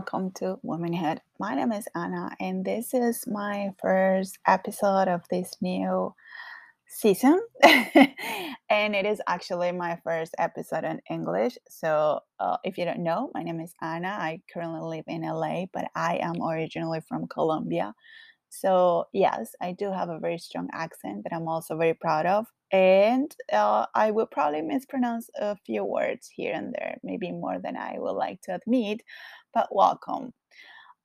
Welcome to Womanhood. My name is Anna, and this is my first episode of this new season. and it is actually my first episode in English. So, uh, if you don't know, my name is Anna. I currently live in LA, but I am originally from Colombia. So, yes, I do have a very strong accent that I'm also very proud of. And uh, I will probably mispronounce a few words here and there, maybe more than I would like to admit, but welcome.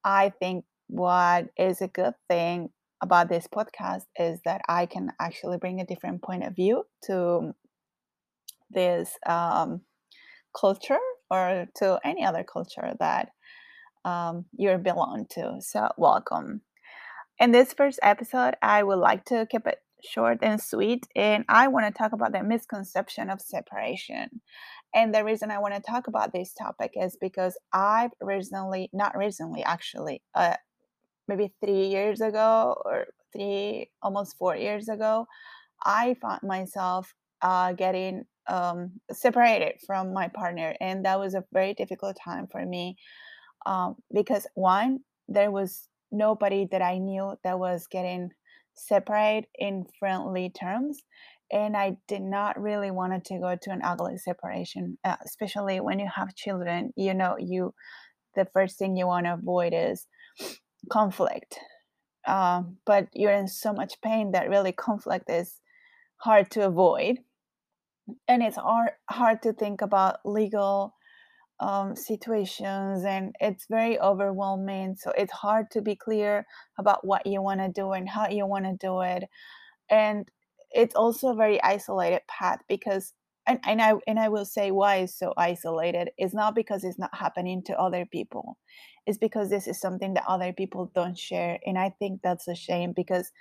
I think what is a good thing about this podcast is that I can actually bring a different point of view to this um, culture or to any other culture that um, you belong to. So, welcome. In this first episode, I would like to keep it short and sweet, and I want to talk about the misconception of separation. And the reason I want to talk about this topic is because I've recently, not recently actually, uh, maybe three years ago or three, almost four years ago, I found myself uh, getting um, separated from my partner. And that was a very difficult time for me um, because, one, there was nobody that I knew that was getting separated in friendly terms. And I did not really wanted to go to an ugly separation, uh, especially when you have children. You know, you the first thing you want to avoid is conflict. Uh, but you're in so much pain that really conflict is hard to avoid, and it's hard hard to think about legal um, situations and it's very overwhelming. So it's hard to be clear about what you want to do and how you want to do it. And it's also a very isolated path because and, and I and I will say why it's so isolated. It's not because it's not happening to other people. It's because this is something that other people don't share. And I think that's a shame because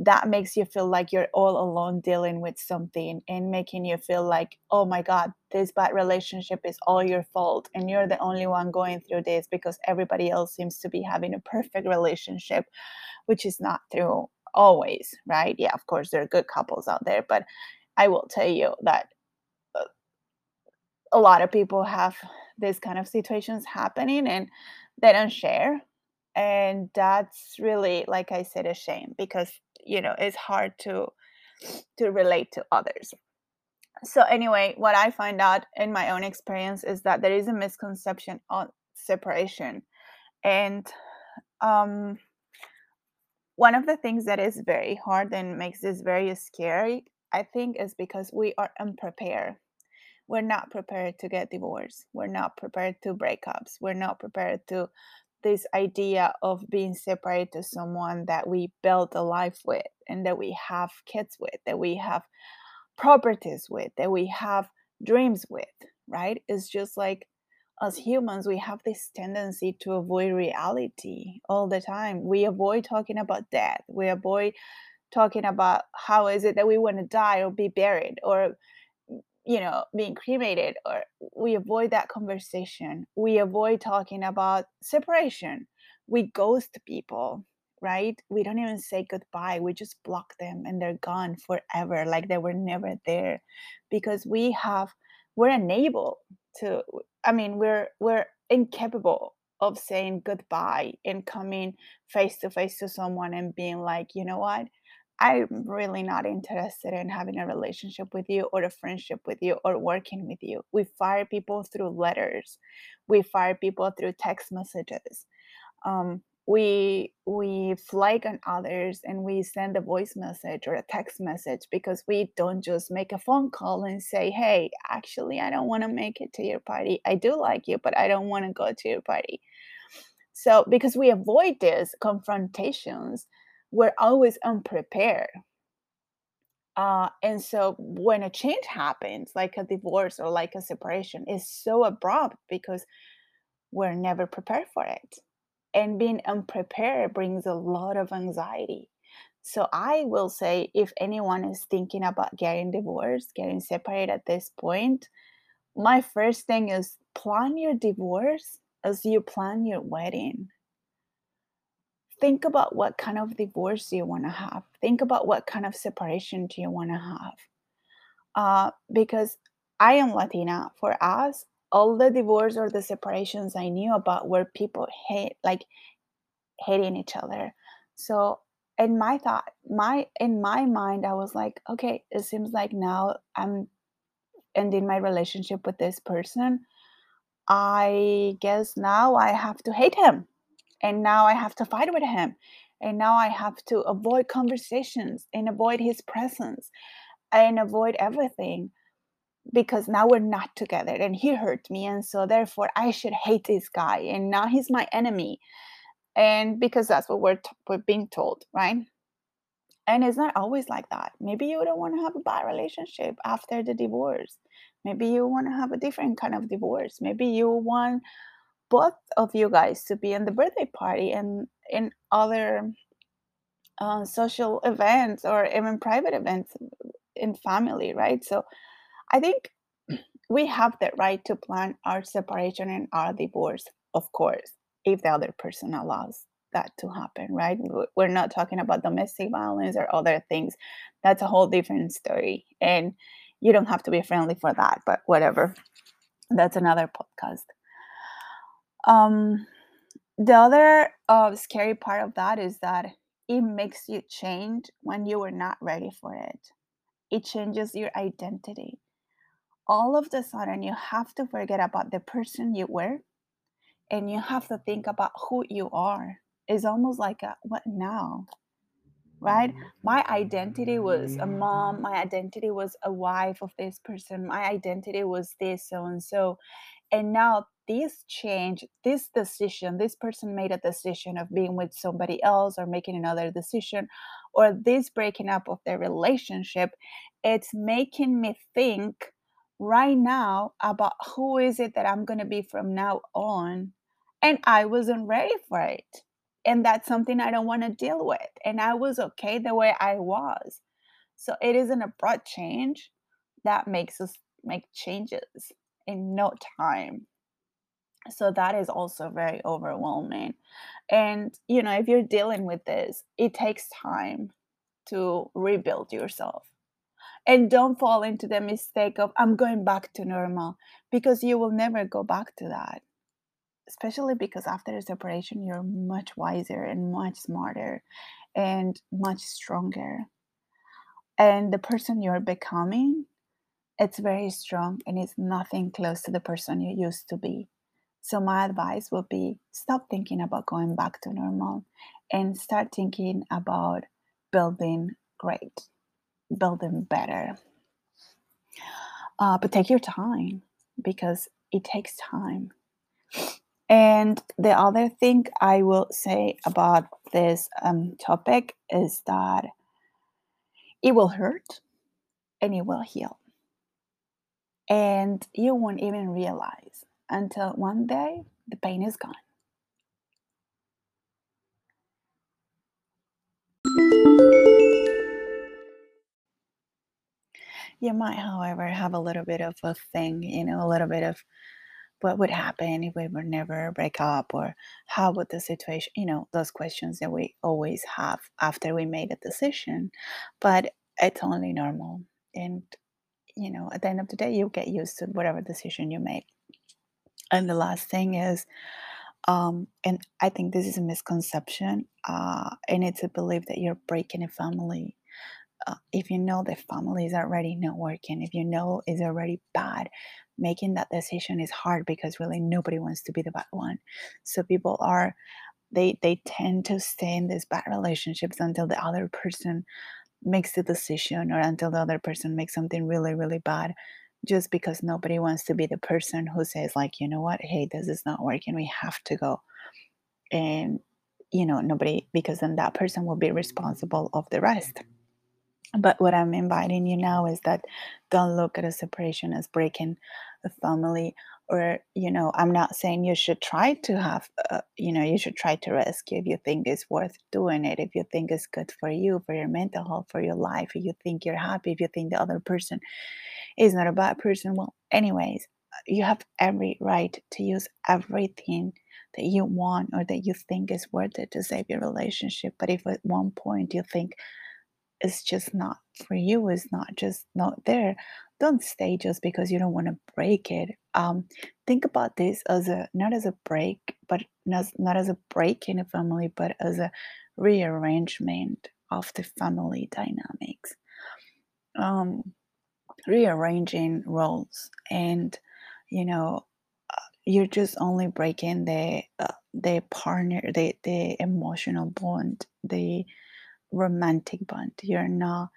that makes you feel like you're all alone dealing with something and making you feel like, oh my God, this bad relationship is all your fault. And you're the only one going through this because everybody else seems to be having a perfect relationship, which is not true always, right? Yeah, of course, there are good couples out there, but I will tell you that uh, a lot of people have this kind of situations happening and they don't share and that's really like i said a shame because you know it's hard to to relate to others. So anyway what i find out in my own experience is that there is a misconception on separation. And um one of the things that is very hard and makes this very scary i think is because we are unprepared. We're not prepared to get divorced. We're not prepared to breakups we're not prepared to this idea of being separated to someone that we built a life with and that we have kids with, that we have properties with, that we have dreams with, right? It's just like as humans, we have this tendency to avoid reality all the time. We avoid talking about death. We avoid talking about how is it that we want to die or be buried or you know being cremated or we avoid that conversation. We avoid talking about separation. We ghost people right? We don't even say goodbye. We just block them and they're gone forever like they were never there because we have we're unable to i mean we're we're incapable of saying goodbye and coming face to face to someone and being like you know what I'm really not interested in having a relationship with you or a friendship with you or working with you. We fire people through letters. We fire people through text messages. Um, we we flag on others and we send a voice message or a text message because we don't just make a phone call and say, "Hey, actually, I don't want to make it to your party. I do like you, but I don't want to go to your party." So, because we avoid these confrontations, we're always unprepared. Uh, and so when a change happens, like a divorce or like a separation, is so abrupt because we're never prepared for it. And being unprepared brings a lot of anxiety. So I will say if anyone is thinking about getting divorced, getting separated at this point, my first thing is plan your divorce as you plan your wedding think about what kind of divorce you want to have. Think about what kind of separation do you want to have. Uh, because I am Latina. For us, all the divorce or the separations I knew about were people hate like hating each other. So in my thought, my in my mind, I was like, okay, it seems like now I'm ending my relationship with this person. I guess now I have to hate him. And now I have to fight with him. And now I have to avoid conversations and avoid his presence and avoid everything because now we're not together and he hurt me and so therefore I should hate this guy and now he's my enemy and because that's what we're t- we're being told right? And it's not always like that. Maybe you don't want to have a bad relationship after the divorce. Maybe you want to have a different kind of divorce. Maybe you want both of you guys to be in the birthday party and in other uh, social events or even private events in family right so I think we have the right to plan our separation and our divorce, of course, if the other person allows that to happen, right? We're not talking about domestic violence or other things. That's a whole different story. And you don't have to be friendly for that, but whatever. That's another podcast. Um, the other uh, scary part of that is that it makes you change when you were not ready for it. It changes your identity all of the sudden you have to forget about the person you were and you have to think about who you are. It's almost like a what now, right? Mm-hmm. My identity was a mom, my identity was a wife of this person, my identity was this so and so. And now this change, this decision, this person made a decision of being with somebody else or making another decision, or this breaking up of their relationship, it's making me think right now about who is it that I'm going to be from now on. And I wasn't ready for it. And that's something I don't want to deal with. And I was okay the way I was. So it is an abrupt change that makes us make changes in no time. So that is also very overwhelming. And, you know, if you're dealing with this, it takes time to rebuild yourself. And don't fall into the mistake of, I'm going back to normal, because you will never go back to that. Especially because after a separation, you're much wiser and much smarter and much stronger. And the person you're becoming, it's very strong and it's nothing close to the person you used to be. So, my advice would be stop thinking about going back to normal and start thinking about building great, building better. Uh, but take your time because it takes time. And the other thing I will say about this um, topic is that it will hurt and it will heal. And you won't even realize until one day the pain is gone. You might, however, have a little bit of a thing, you know, a little bit of what would happen if we would never break up or how would the situation, you know, those questions that we always have after we made a decision. But it's only normal. And, you know, at the end of the day, you get used to whatever decision you make. And the last thing is, um, and I think this is a misconception, uh, and it's a belief that you're breaking a family uh, if you know the family is already not working, if you know it's already bad, making that decision is hard because really nobody wants to be the bad one. So people are they they tend to stay in these bad relationships until the other person makes the decision or until the other person makes something really really bad just because nobody wants to be the person who says like you know what? Hey this is not working. We have to go. And you know nobody because then that person will be responsible of the rest but what I'm inviting you now is that don't look at a separation as breaking a family, or, you know, I'm not saying you should try to have, uh, you know, you should try to rescue if you think it's worth doing it, if you think it's good for you, for your mental health, for your life, if you think you're happy, if you think the other person is not a bad person. Well, anyways, you have every right to use everything that you want or that you think is worth it to save your relationship. But if at one point you think, it's just not for you, it's not just not there, don't stay just because you don't want to break it. Um, think about this as a not as a break, but not, not as a break in a family, but as a rearrangement of the family dynamics. Um, rearranging roles and you know uh, you're just only breaking the uh, the partner the the emotional bond the romantic bond. You're not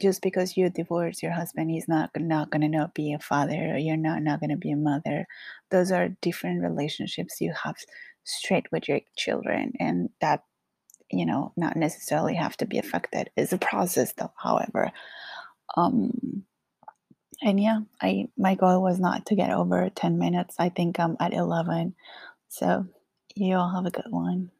just because you divorce your husband he's not not to not be a father or you're not not to be a mother. Those are different relationships you have straight with your children and that you know not necessarily have to be affected is a process though. However um and yeah i my goal was not to get over 10 minutes. I think i'm at 11 so you all have a good one